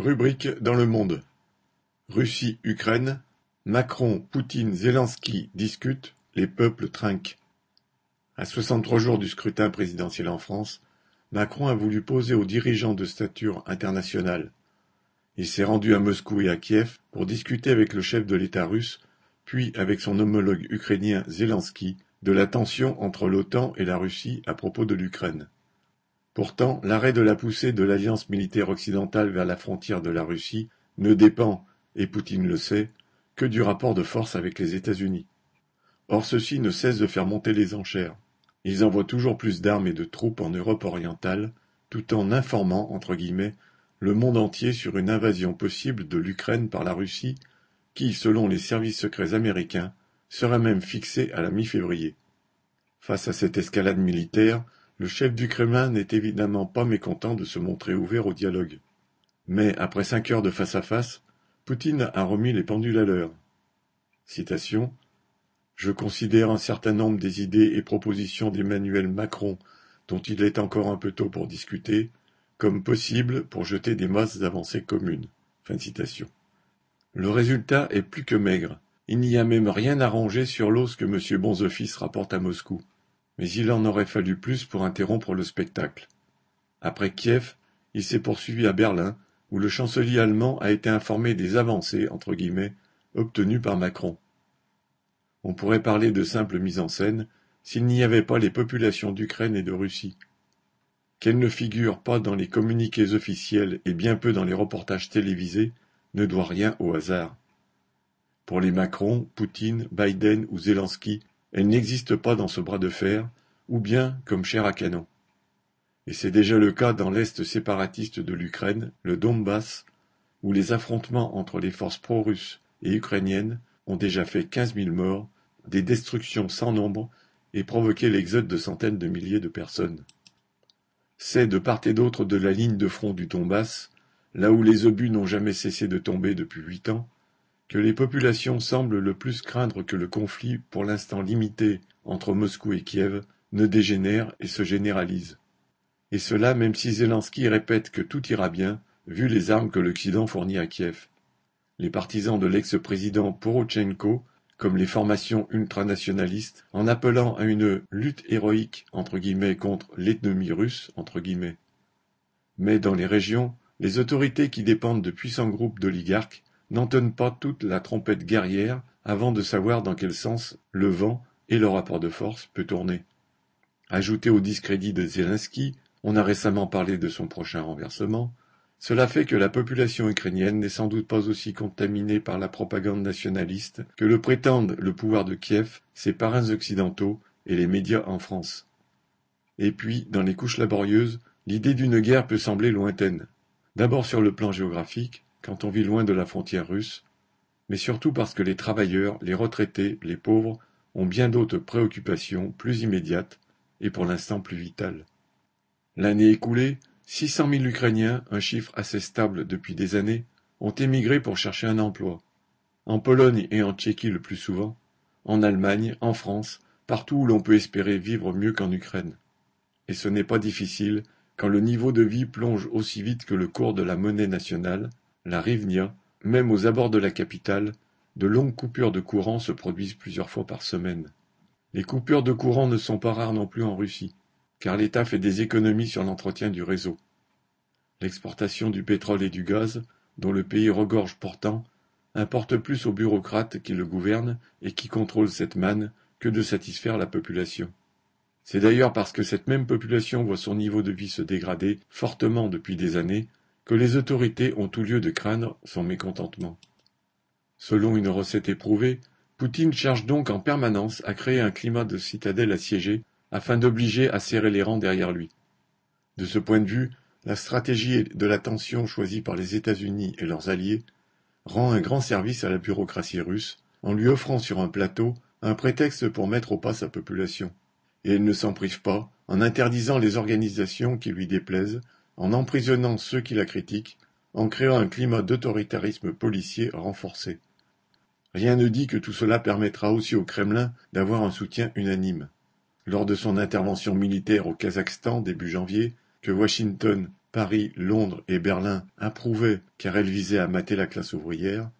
Rubrique dans le monde. Russie-Ukraine. Macron, Poutine, Zelensky discutent, les peuples trinquent. À soixante-trois jours du scrutin présidentiel en France, Macron a voulu poser aux dirigeants de stature internationale. Il s'est rendu à Moscou et à Kiev pour discuter avec le chef de l'État russe, puis avec son homologue ukrainien Zelensky, de la tension entre l'OTAN et la Russie à propos de l'Ukraine. Pourtant, l'arrêt de la poussée de l'alliance militaire occidentale vers la frontière de la Russie ne dépend, et Poutine le sait, que du rapport de force avec les États-Unis. Or ceux-ci ne cessent de faire monter les enchères. Ils envoient toujours plus d'armes et de troupes en Europe orientale, tout en informant, entre guillemets, le monde entier sur une invasion possible de l'Ukraine par la Russie, qui, selon les services secrets américains, serait même fixée à la mi-février. Face à cette escalade militaire, le chef du Kremlin n'est évidemment pas mécontent de se montrer ouvert au dialogue. Mais après cinq heures de face-à-face, Poutine a remis les pendules à l'heure. Citation Je considère un certain nombre des idées et propositions d'Emmanuel Macron, dont il est encore un peu tôt pour discuter, comme possibles pour jeter des masses d'avancées communes. Fin citation. Le résultat est plus que maigre. Il n'y a même rien arrangé sur l'os que M. Bonzoffice rapporte à Moscou mais il en aurait fallu plus pour interrompre le spectacle. Après Kiev, il s'est poursuivi à Berlin, où le chancelier allemand a été informé des avancées entre guillemets obtenues par Macron. On pourrait parler de simple mise en scène s'il n'y avait pas les populations d'Ukraine et de Russie. Qu'elles ne figurent pas dans les communiqués officiels et bien peu dans les reportages télévisés ne doit rien au hasard. Pour les Macron, Poutine, Biden ou Zelensky, elle n'existe pas dans ce bras de fer, ou bien comme chair à canon. Et c'est déjà le cas dans l'Est séparatiste de l'Ukraine, le Donbass, où les affrontements entre les forces pro-russes et ukrainiennes ont déjà fait quinze mille morts, des destructions sans nombre et provoqué l'exode de centaines de milliers de personnes. C'est de part et d'autre de la ligne de front du Donbass, là où les obus n'ont jamais cessé de tomber depuis huit ans, que les populations semblent le plus craindre que le conflit, pour l'instant limité entre Moscou et Kiev, ne dégénère et se généralise. Et cela même si Zelensky répète que tout ira bien, vu les armes que l'Occident fournit à Kiev. Les partisans de l'ex-président Porochenko, comme les formations ultranationalistes, en appelant à une lutte héroïque entre guillemets contre l'ethnomie russe entre guillemets. Mais dans les régions, les autorités qui dépendent de puissants groupes d'oligarques n'entonnent pas toute la trompette guerrière avant de savoir dans quel sens le vent et le rapport de force peut tourner. Ajouté au discrédit de Zelensky, on a récemment parlé de son prochain renversement, cela fait que la population ukrainienne n'est sans doute pas aussi contaminée par la propagande nationaliste que le prétendent le pouvoir de Kiev, ses parrains occidentaux et les médias en France. Et puis, dans les couches laborieuses, l'idée d'une guerre peut sembler lointaine. D'abord sur le plan géographique, quand on vit loin de la frontière russe, mais surtout parce que les travailleurs, les retraités, les pauvres ont bien d'autres préoccupations plus immédiates et pour l'instant plus vitales. L'année écoulée, 600 000 Ukrainiens, un chiffre assez stable depuis des années, ont émigré pour chercher un emploi. En Pologne et en Tchéquie le plus souvent, en Allemagne, en France, partout où l'on peut espérer vivre mieux qu'en Ukraine. Et ce n'est pas difficile quand le niveau de vie plonge aussi vite que le cours de la monnaie nationale, la Rivnia, même aux abords de la capitale, de longues coupures de courant se produisent plusieurs fois par semaine. Les coupures de courant ne sont pas rares non plus en Russie, car l'État fait des économies sur l'entretien du réseau. L'exportation du pétrole et du gaz, dont le pays regorge pourtant, importe plus aux bureaucrates qui le gouvernent et qui contrôlent cette manne que de satisfaire la population. C'est d'ailleurs parce que cette même population voit son niveau de vie se dégrader fortement depuis des années que les autorités ont tout lieu de craindre son mécontentement. Selon une recette éprouvée, Poutine cherche donc en permanence à créer un climat de citadelle assiégée afin d'obliger à serrer les rangs derrière lui. De ce point de vue, la stratégie de la tension choisie par les États-Unis et leurs alliés rend un grand service à la bureaucratie russe en lui offrant sur un plateau un prétexte pour mettre au pas sa population. Et elle ne s'en prive pas en interdisant les organisations qui lui déplaisent en emprisonnant ceux qui la critiquent, en créant un climat d'autoritarisme policier renforcé. Rien ne dit que tout cela permettra aussi au Kremlin d'avoir un soutien unanime. Lors de son intervention militaire au Kazakhstan début janvier, que Washington Paris, Londres et Berlin approuvaient car elle visait à mater la classe ouvrière,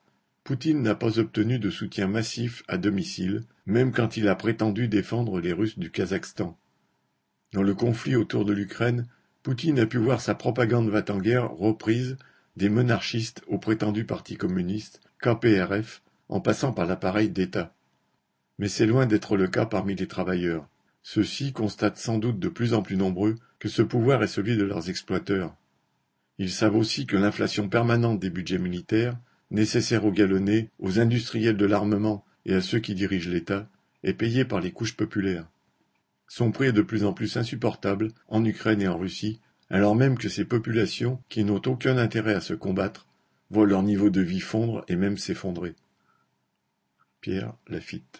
Poutine n'a pas obtenu de soutien massif à domicile, même quand il a prétendu défendre les Russes du Kazakhstan. Dans le conflit autour de l'Ukraine, Poutine a pu voir sa propagande va-t-en-guerre reprise des monarchistes au prétendu parti communiste, KPRF, en passant par l'appareil d'État. Mais c'est loin d'être le cas parmi les travailleurs. Ceux-ci constatent sans doute de plus en plus nombreux que ce pouvoir est celui de leurs exploiteurs. Ils savent aussi que l'inflation permanente des budgets militaires, nécessaire aux galonnés, aux industriels de l'armement et à ceux qui dirigent l'État, est payée par les couches populaires. Son prix est de plus en plus insupportable en Ukraine et en Russie, alors même que ces populations, qui n'ont aucun intérêt à se combattre, voient leur niveau de vie fondre et même s'effondrer. Pierre Lafitte